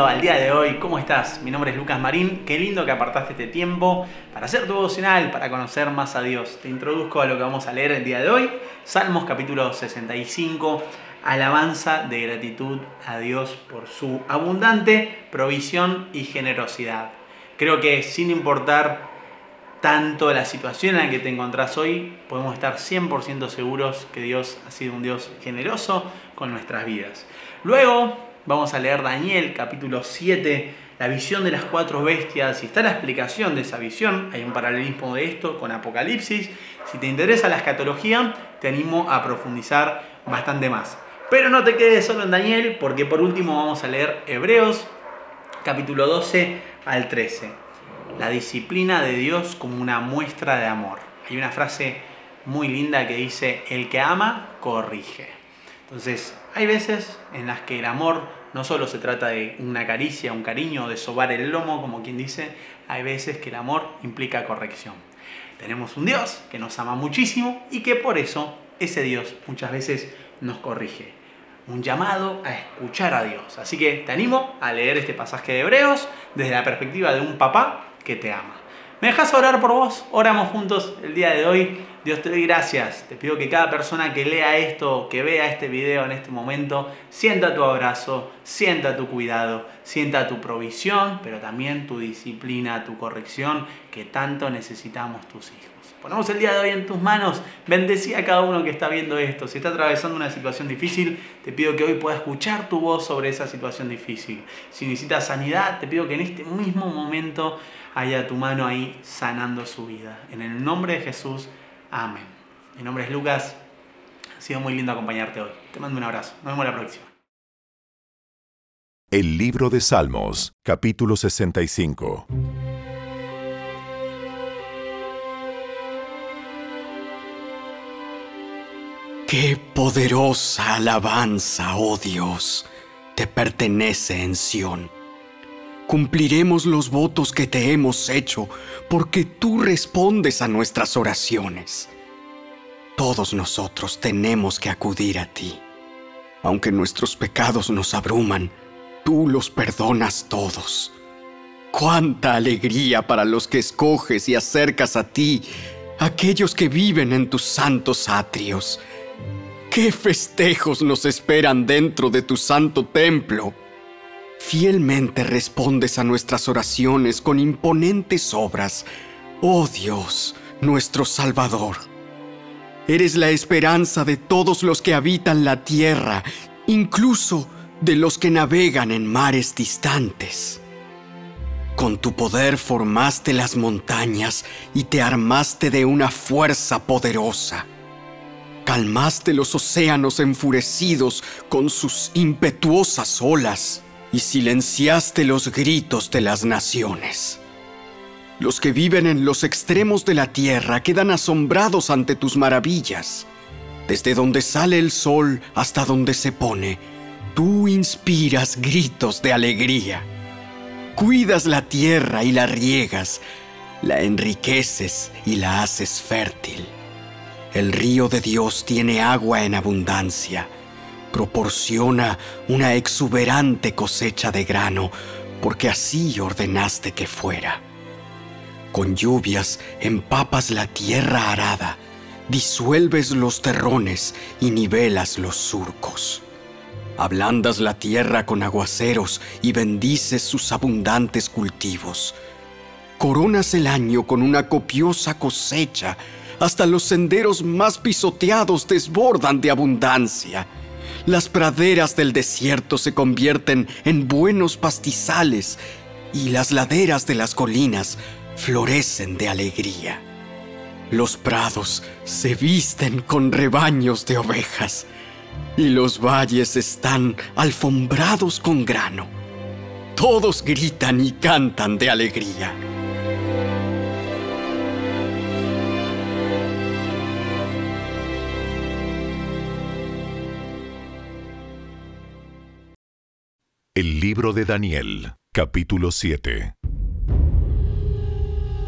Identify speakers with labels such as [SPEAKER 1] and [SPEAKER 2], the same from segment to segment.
[SPEAKER 1] al día de hoy. ¿Cómo estás? Mi nombre es Lucas Marín. Qué lindo que apartaste este tiempo para hacer tu devocional, para conocer más a Dios. Te introduzco a lo que vamos a leer el día de hoy. Salmos capítulo 65. Alabanza de gratitud a Dios por su abundante provisión y generosidad. Creo que sin importar tanto la situación en la que te encontrás hoy, podemos estar 100% seguros que Dios ha sido un Dios generoso con nuestras vidas. Luego Vamos a leer Daniel capítulo 7, la visión de las cuatro bestias. Y está la explicación de esa visión. Hay un paralelismo de esto con Apocalipsis. Si te interesa la escatología, te animo a profundizar bastante más. Pero no te quedes solo en Daniel, porque por último vamos a leer Hebreos capítulo 12 al 13. La disciplina de Dios como una muestra de amor. Hay una frase muy linda que dice, el que ama, corrige. Entonces, hay veces en las que el amor no solo se trata de una caricia, un cariño, de sobar el lomo, como quien dice, hay veces que el amor implica corrección. Tenemos un Dios que nos ama muchísimo y que por eso ese Dios muchas veces nos corrige. Un llamado a escuchar a Dios. Así que te animo a leer este pasaje de Hebreos desde la perspectiva de un papá que te ama. ¿Me dejas orar por vos? Oramos juntos el día de hoy. Dios te doy gracias. Te pido que cada persona que lea esto, que vea este video en este momento, sienta tu abrazo, sienta tu cuidado, sienta tu provisión, pero también tu disciplina, tu corrección que tanto necesitamos tus hijos. Ponemos el día de hoy en tus manos. Bendecí a cada uno que está viendo esto. Si está atravesando una situación difícil, te pido que hoy pueda escuchar tu voz sobre esa situación difícil. Si necesitas sanidad, te pido que en este mismo momento haya tu mano ahí sanando su vida. En el nombre de Jesús, amén. Mi nombre es Lucas, ha sido muy lindo acompañarte hoy. Te mando un abrazo, nos vemos la próxima.
[SPEAKER 2] El libro de Salmos, capítulo 65.
[SPEAKER 3] Qué poderosa alabanza, oh Dios, te pertenece en Sión cumpliremos los votos que te hemos hecho, porque tú respondes a nuestras oraciones. Todos nosotros tenemos que acudir a ti. Aunque nuestros pecados nos abruman, tú los perdonas todos. Cuánta alegría para los que escoges y acercas a ti, aquellos que viven en tus santos atrios. Qué festejos nos esperan dentro de tu santo templo. Fielmente respondes a nuestras oraciones con imponentes obras, oh Dios, nuestro Salvador. Eres la esperanza de todos los que habitan la tierra, incluso de los que navegan en mares distantes. Con tu poder formaste las montañas y te armaste de una fuerza poderosa. Calmaste los océanos enfurecidos con sus impetuosas olas y silenciaste los gritos de las naciones. Los que viven en los extremos de la tierra quedan asombrados ante tus maravillas. Desde donde sale el sol hasta donde se pone, tú inspiras gritos de alegría. Cuidas la tierra y la riegas, la enriqueces y la haces fértil. El río de Dios tiene agua en abundancia proporciona una exuberante cosecha de grano, porque así ordenaste que fuera. Con lluvias empapas la tierra arada, disuelves los terrones y nivelas los surcos. Ablandas la tierra con aguaceros y bendices sus abundantes cultivos. Coronas el año con una copiosa cosecha, hasta los senderos más pisoteados desbordan de abundancia las praderas del desierto se convierten en buenos pastizales y las laderas de las colinas florecen de alegría. Los prados se visten con rebaños de ovejas y los valles están alfombrados con grano. Todos gritan y cantan de alegría.
[SPEAKER 2] El libro de Daniel, capítulo 7.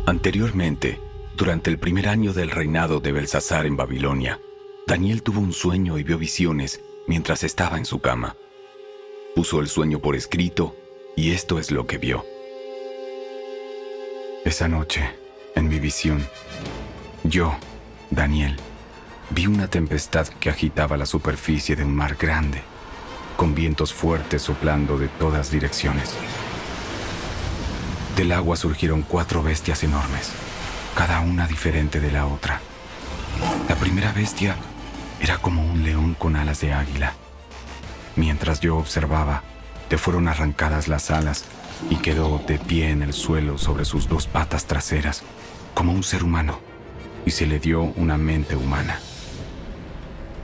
[SPEAKER 4] Anteriormente, durante el primer año del reinado de Belsasar en Babilonia, Daniel tuvo un sueño y vio visiones mientras estaba en su cama. Puso el sueño por escrito y esto es lo que vio. Esa noche, en mi visión, yo, Daniel, vi una tempestad que agitaba la superficie de un mar grande, con vientos fuertes soplando de todas direcciones. Del agua surgieron cuatro bestias enormes, cada una diferente de la otra. La primera bestia era como un león con alas de águila. Mientras yo observaba, le fueron arrancadas las alas y quedó de pie en el suelo sobre sus dos patas traseras, como un ser humano, y se le dio una mente humana.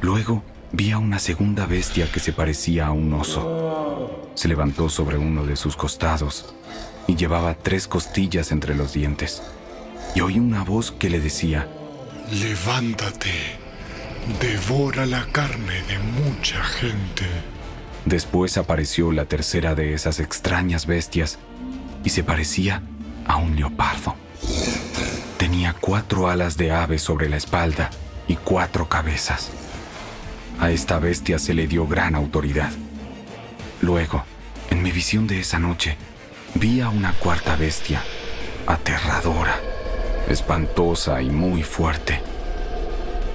[SPEAKER 4] Luego vi a una segunda bestia que se parecía a un oso. Se levantó sobre uno de sus costados y llevaba tres costillas entre los dientes. Y oí una voz que le decía,
[SPEAKER 5] Levántate, devora la carne de mucha gente.
[SPEAKER 4] Después apareció la tercera de esas extrañas bestias y se parecía a un leopardo. Tenía cuatro alas de ave sobre la espalda y cuatro cabezas. A esta bestia se le dio gran autoridad. Luego, en mi visión de esa noche, vi a una cuarta bestia, aterradora, espantosa y muy fuerte.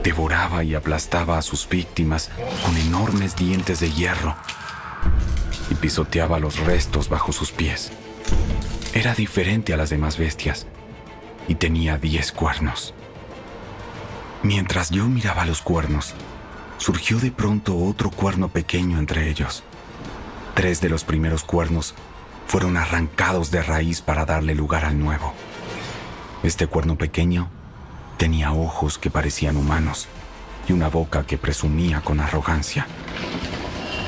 [SPEAKER 4] Devoraba y aplastaba a sus víctimas con enormes dientes de hierro y pisoteaba los restos bajo sus pies. Era diferente a las demás bestias y tenía diez cuernos. Mientras yo miraba los cuernos, surgió de pronto otro cuerno pequeño entre ellos. Tres de los primeros cuernos fueron arrancados de raíz para darle lugar al nuevo. Este cuerno pequeño tenía ojos que parecían humanos y una boca que presumía con arrogancia.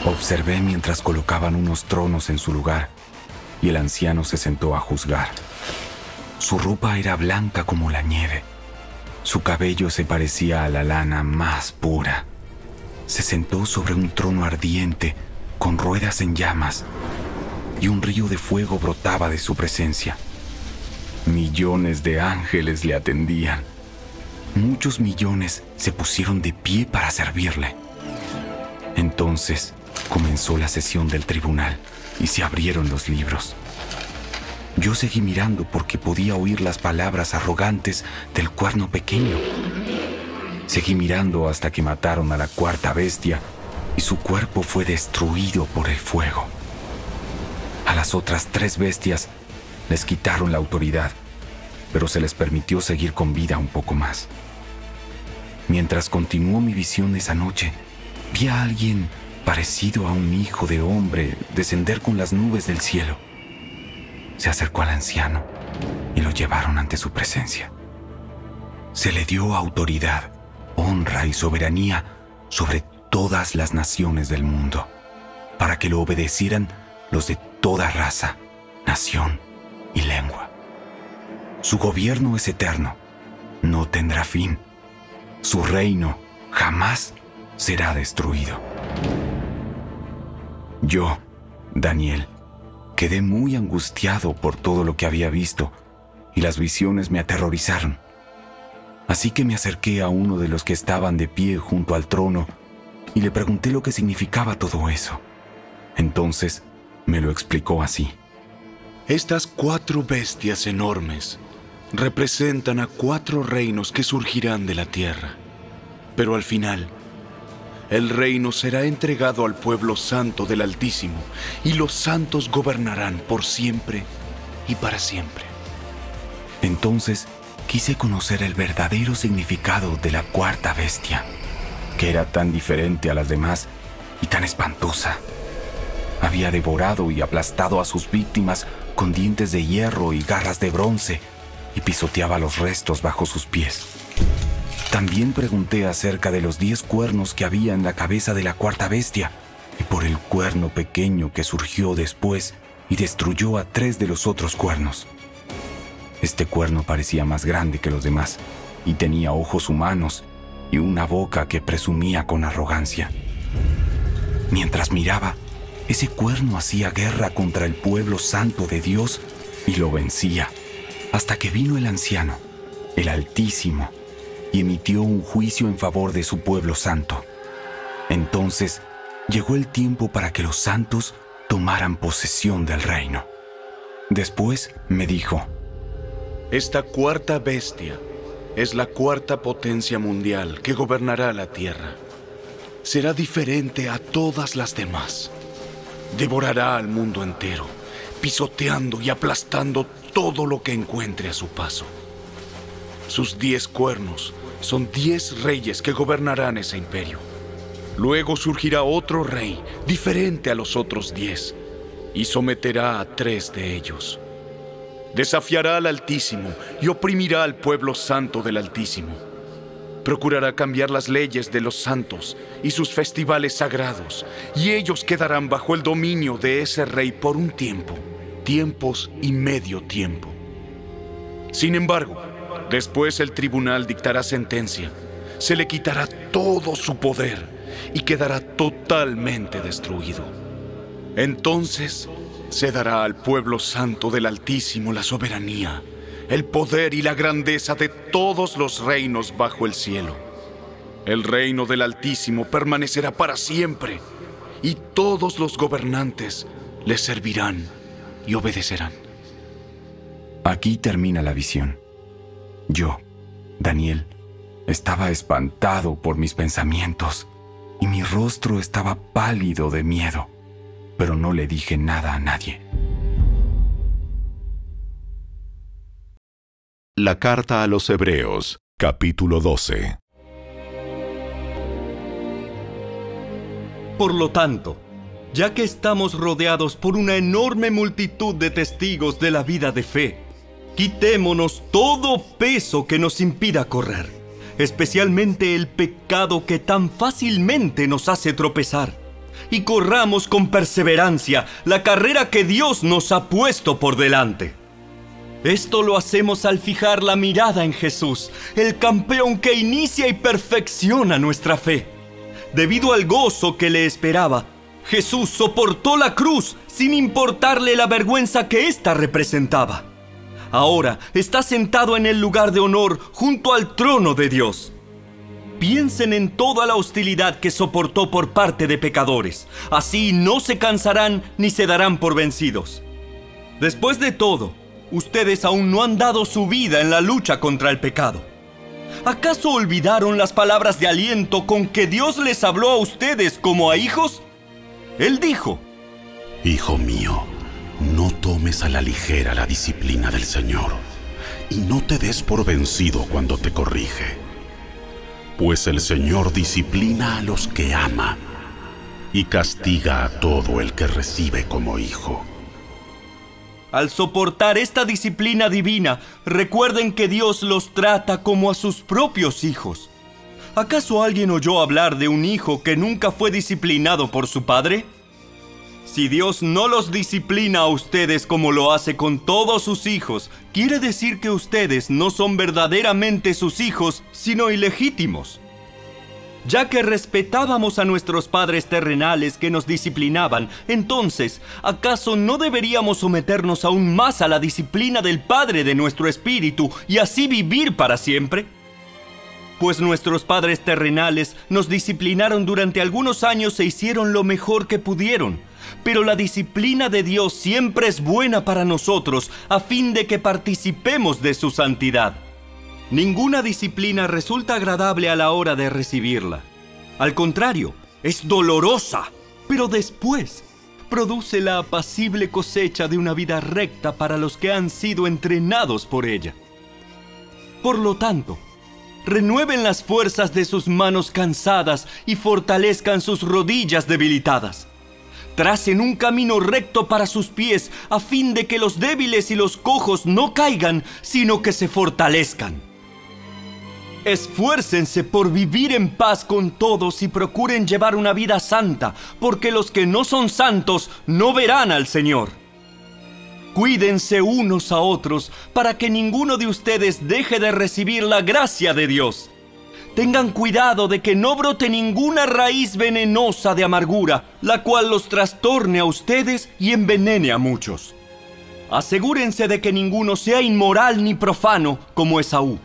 [SPEAKER 4] Observé mientras colocaban unos tronos en su lugar y el anciano se sentó a juzgar. Su ropa era blanca como la nieve. Su cabello se parecía a la lana más pura. Se sentó sobre un trono ardiente con ruedas en llamas y un río de fuego brotaba de su presencia. Millones de ángeles le atendían. Muchos millones se pusieron de pie para servirle. Entonces comenzó la sesión del tribunal y se abrieron los libros. Yo seguí mirando porque podía oír las palabras arrogantes del cuerno pequeño. Seguí mirando hasta que mataron a la cuarta bestia y su cuerpo fue destruido por el fuego. A las otras tres bestias les quitaron la autoridad, pero se les permitió seguir con vida un poco más. Mientras continuó mi visión esa noche, vi a alguien parecido a un hijo de hombre descender con las nubes del cielo. Se acercó al anciano y lo llevaron ante su presencia. Se le dio autoridad, honra y soberanía sobre todas las naciones del mundo, para que lo obedecieran los de toda raza, nación y lengua. Su gobierno es eterno, no tendrá fin. Su reino jamás será destruido. Yo, Daniel, quedé muy angustiado por todo lo que había visto y las visiones me aterrorizaron. Así que me acerqué a uno de los que estaban de pie junto al trono y le pregunté lo que significaba todo eso. Entonces me lo explicó así.
[SPEAKER 5] Estas cuatro bestias enormes representan a cuatro reinos que surgirán de la tierra. Pero al final, el reino será entregado al pueblo santo del Altísimo, y los santos gobernarán por siempre y para siempre.
[SPEAKER 4] Entonces quise conocer el verdadero significado de la cuarta bestia, que era tan diferente a las demás y tan espantosa. Había devorado y aplastado a sus víctimas con dientes de hierro y garras de bronce, y pisoteaba los restos bajo sus pies. También pregunté acerca de los diez cuernos que había en la cabeza de la cuarta bestia y por el cuerno pequeño que surgió después y destruyó a tres de los otros cuernos. Este cuerno parecía más grande que los demás y tenía ojos humanos y una boca que presumía con arrogancia. Mientras miraba, ese cuerno hacía guerra contra el pueblo santo de Dios y lo vencía, hasta que vino el anciano, el Altísimo, y emitió un juicio en favor de su pueblo santo. Entonces llegó el tiempo para que los santos tomaran posesión del reino. Después me dijo,
[SPEAKER 5] Esta cuarta bestia es la cuarta potencia mundial que gobernará la Tierra. Será diferente a todas las demás. Devorará al mundo entero, pisoteando y aplastando todo lo que encuentre a su paso. Sus diez cuernos son diez reyes que gobernarán ese imperio. Luego surgirá otro rey, diferente a los otros diez, y someterá a tres de ellos. Desafiará al Altísimo y oprimirá al pueblo santo del Altísimo. Procurará cambiar las leyes de los santos y sus festivales sagrados, y ellos quedarán bajo el dominio de ese rey por un tiempo, tiempos y medio tiempo. Sin embargo, después el tribunal dictará sentencia, se le quitará todo su poder y quedará totalmente destruido. Entonces se dará al pueblo santo del Altísimo la soberanía, el poder y la grandeza de todos los reinos bajo el cielo. El reino del Altísimo permanecerá para siempre y todos los gobernantes le servirán y obedecerán.
[SPEAKER 4] Aquí termina la visión. Yo, Daniel, estaba espantado por mis pensamientos y mi rostro estaba pálido de miedo, pero no le dije nada a nadie.
[SPEAKER 2] La carta a los Hebreos, capítulo 12.
[SPEAKER 6] Por lo tanto, ya que estamos rodeados por una enorme multitud de testigos de la vida de fe, quitémonos todo peso que nos impida correr especialmente el pecado que tan fácilmente nos hace tropezar, y corramos con perseverancia la carrera que Dios nos ha puesto por delante. Esto lo hacemos al fijar la mirada en Jesús, el campeón que inicia y perfecciona nuestra fe. Debido al gozo que le esperaba, Jesús soportó la cruz sin importarle la vergüenza que ésta representaba ahora está sentado en el lugar de honor junto al trono de Dios. Piensen en toda la hostilidad que soportó por parte de pecadores. Así no se cansarán ni se darán por vencidos. Después de todo, ustedes aún no han dado su vida en la lucha contra el pecado. ¿Acaso olvidaron las palabras de aliento con que Dios les habló a ustedes como a hijos? Él dijo,
[SPEAKER 7] Hijo mío, no tomes a la ligera la disciplina del Señor y no te des por vencido cuando te corrige. Pues el Señor disciplina a los que ama y castiga a todo el que recibe como hijo.
[SPEAKER 6] Al soportar esta disciplina divina, recuerden que Dios los trata como a sus propios hijos. ¿Acaso alguien oyó hablar de un hijo que nunca fue disciplinado por su padre? Si Dios no los disciplina a ustedes como lo hace con todos sus hijos, quiere decir que ustedes no son verdaderamente sus hijos, sino ilegítimos. Ya que respetábamos a nuestros padres terrenales que nos disciplinaban, entonces, ¿acaso no deberíamos someternos aún más a la disciplina del Padre de nuestro espíritu y así vivir para siempre? Pues nuestros padres terrenales nos disciplinaron durante algunos años e hicieron lo mejor que pudieron pero la disciplina de Dios siempre es buena para nosotros a fin de que participemos de su santidad. Ninguna disciplina resulta agradable a la hora de recibirla. Al contrario, es dolorosa, pero después produce la apacible cosecha de una vida recta para los que han sido entrenados por ella. Por lo tanto, renueven las fuerzas de sus manos cansadas y fortalezcan sus rodillas debilitadas tracen un camino recto para sus pies, a fin de que los débiles y los cojos no caigan, sino que se fortalezcan. Esfuércense por vivir en paz con todos y procuren llevar una vida santa, porque los que no son santos no verán al Señor. Cuídense unos a otros para que ninguno de ustedes deje de recibir la gracia de Dios. Tengan cuidado de que no brote ninguna raíz venenosa de amargura, la cual los trastorne a ustedes y envenene a muchos. Asegúrense de que ninguno sea inmoral ni profano como Esaú,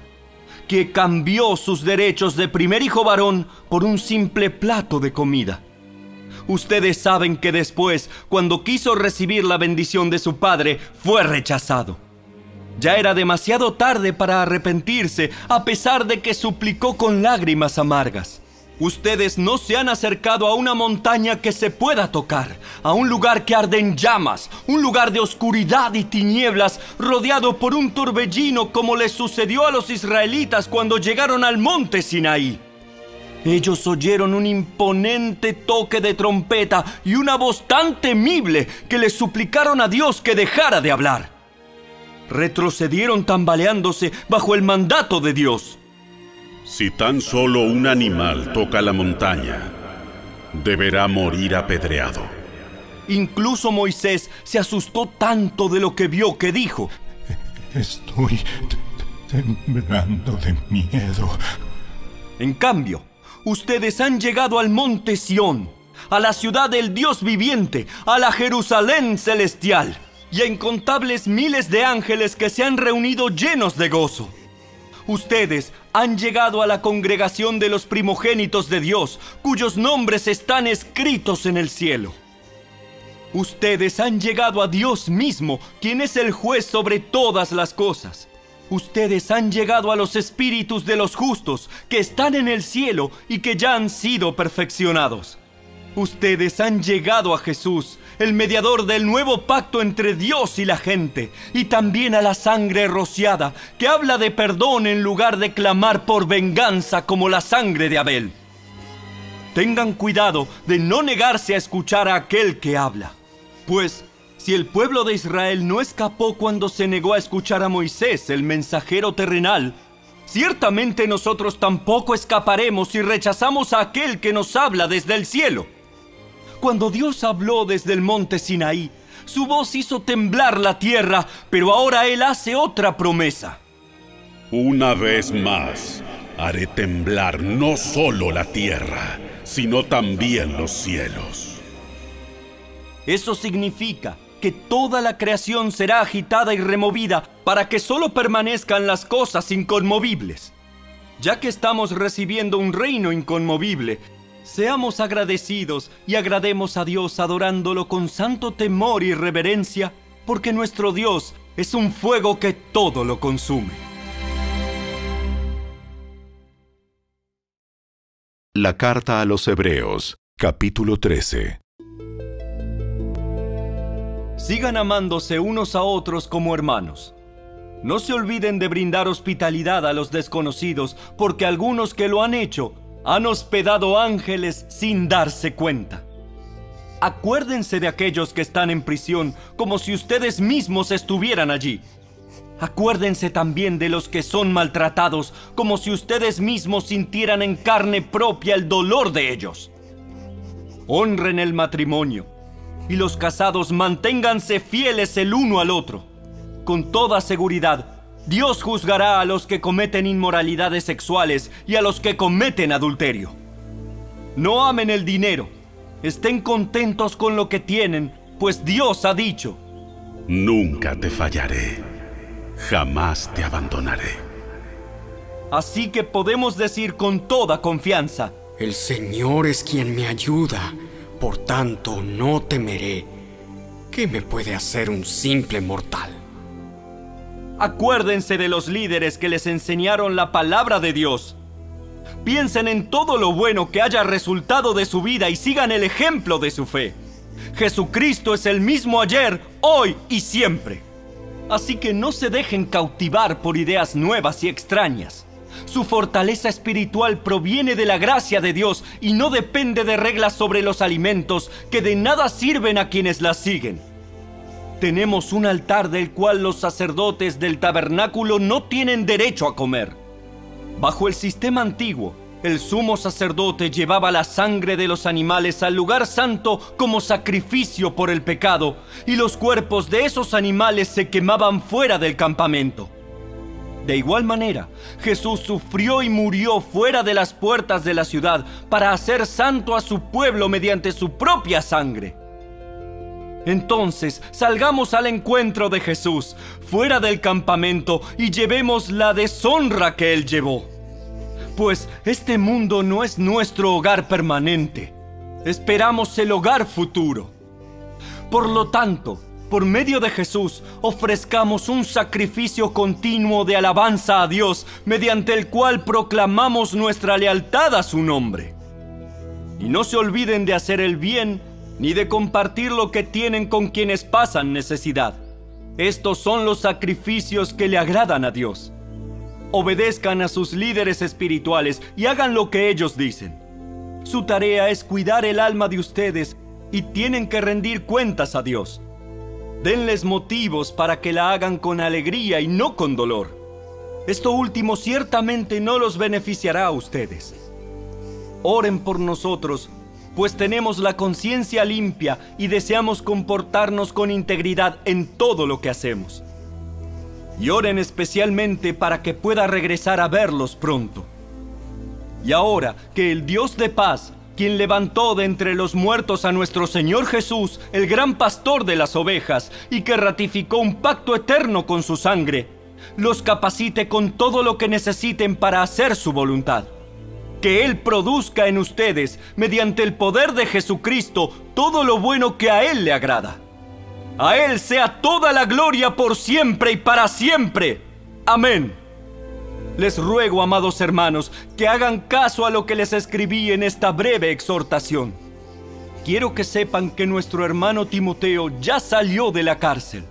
[SPEAKER 6] que cambió sus derechos de primer hijo varón por un simple plato de comida. Ustedes saben que después, cuando quiso recibir la bendición de su padre, fue rechazado. Ya era demasiado tarde para arrepentirse, a pesar de que suplicó con lágrimas amargas. Ustedes no se han acercado a una montaña que se pueda tocar, a un lugar que arde en llamas, un lugar de oscuridad y tinieblas, rodeado por un torbellino como les sucedió a los israelitas cuando llegaron al monte Sinaí. Ellos oyeron un imponente toque de trompeta y una voz tan temible que les suplicaron a Dios que dejara de hablar. Retrocedieron tambaleándose bajo el mandato de Dios.
[SPEAKER 7] Si tan solo un animal toca la montaña, deberá morir apedreado.
[SPEAKER 6] Incluso Moisés se asustó tanto de lo que vio que dijo,
[SPEAKER 8] Estoy temblando de miedo.
[SPEAKER 6] En cambio, ustedes han llegado al monte Sión, a la ciudad del Dios viviente, a la Jerusalén celestial, y a incontables miles de ángeles que se han reunido llenos de gozo. Ustedes han llegado a la congregación de los primogénitos de Dios, cuyos nombres están escritos en el cielo. Ustedes han llegado a Dios mismo, quien es el juez sobre todas las cosas. Ustedes han llegado a los espíritus de los justos, que están en el cielo y que ya han sido perfeccionados. Ustedes han llegado a Jesús, el mediador del nuevo pacto entre Dios y la gente, y también a la sangre rociada, que habla de perdón en lugar de clamar por venganza como la sangre de Abel. Tengan cuidado de no negarse a escuchar a aquel que habla, pues si el pueblo de Israel no escapó cuando se negó a escuchar a Moisés, el mensajero terrenal, ciertamente nosotros tampoco escaparemos si rechazamos a aquel que nos habla desde el cielo. Cuando Dios habló desde el monte Sinaí, su voz hizo temblar la tierra, pero ahora Él hace otra promesa.
[SPEAKER 7] Una vez más, haré temblar no solo la tierra, sino también los cielos.
[SPEAKER 6] Eso significa que toda la creación será agitada y removida para que solo permanezcan las cosas inconmovibles. Ya que estamos recibiendo un reino inconmovible, Seamos agradecidos y agrademos a Dios adorándolo con santo temor y reverencia, porque nuestro Dios es un fuego que todo lo consume.
[SPEAKER 2] La carta a los Hebreos, capítulo 13.
[SPEAKER 6] Sigan amándose unos a otros como hermanos. No se olviden de brindar hospitalidad a los desconocidos, porque algunos que lo han hecho han hospedado ángeles sin darse cuenta. Acuérdense de aquellos que están en prisión como si ustedes mismos estuvieran allí. Acuérdense también de los que son maltratados como si ustedes mismos sintieran en carne propia el dolor de ellos. Honren el matrimonio y los casados manténganse fieles el uno al otro. Con toda seguridad, Dios juzgará a los que cometen inmoralidades sexuales y a los que cometen adulterio. No amen el dinero, estén contentos con lo que tienen, pues Dios ha dicho,
[SPEAKER 7] Nunca te fallaré, jamás te abandonaré.
[SPEAKER 6] Así que podemos decir con toda confianza,
[SPEAKER 3] El Señor es quien me ayuda, por tanto no temeré. ¿Qué me puede hacer un simple mortal?
[SPEAKER 6] Acuérdense de los líderes que les enseñaron la palabra de Dios. Piensen en todo lo bueno que haya resultado de su vida y sigan el ejemplo de su fe. Jesucristo es el mismo ayer, hoy y siempre. Así que no se dejen cautivar por ideas nuevas y extrañas. Su fortaleza espiritual proviene de la gracia de Dios y no depende de reglas sobre los alimentos que de nada sirven a quienes las siguen tenemos un altar del cual los sacerdotes del tabernáculo no tienen derecho a comer. Bajo el sistema antiguo, el sumo sacerdote llevaba la sangre de los animales al lugar santo como sacrificio por el pecado, y los cuerpos de esos animales se quemaban fuera del campamento. De igual manera, Jesús sufrió y murió fuera de las puertas de la ciudad para hacer santo a su pueblo mediante su propia sangre. Entonces salgamos al encuentro de Jesús, fuera del campamento, y llevemos la deshonra que Él llevó. Pues este mundo no es nuestro hogar permanente. esperamos el hogar futuro. Por lo tanto, por medio de Jesús, ofrezcamos un sacrificio continuo de alabanza a Dios, mediante el cual proclamamos nuestra lealtad a su nombre. Y no se olviden de hacer el bien, ni de compartir lo que tienen con quienes pasan necesidad. Estos son los sacrificios que le agradan a Dios. Obedezcan a sus líderes espirituales y hagan lo que ellos dicen. Su tarea es cuidar el alma de ustedes y tienen que rendir cuentas a Dios. Denles motivos para que la hagan con alegría y no con dolor. Esto último ciertamente no los beneficiará a ustedes. Oren por nosotros, pues tenemos la conciencia limpia y deseamos comportarnos con integridad en todo lo que hacemos. Y oren especialmente para que pueda regresar a verlos pronto. Y ahora que el Dios de paz quien levantó de entre los muertos a nuestro Señor Jesús, el gran pastor de las ovejas, y que ratificó un pacto eterno con su sangre, los capacite con todo lo que necesiten para hacer su voluntad. Que Él produzca en ustedes, mediante el poder de Jesucristo, todo lo bueno que a Él le agrada. A Él sea toda la gloria por siempre y para siempre. Amén. Les ruego, amados hermanos, que hagan caso a lo que les escribí en esta breve exhortación. Quiero que sepan que nuestro hermano Timoteo ya salió de la cárcel.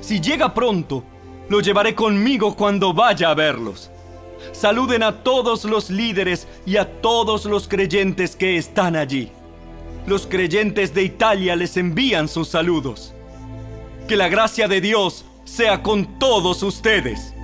[SPEAKER 6] Si llega pronto, lo llevaré conmigo cuando vaya a verlos. Saluden a todos los líderes y a todos los creyentes que están allí. Los creyentes de Italia les envían sus saludos. Que la gracia de Dios sea con todos ustedes.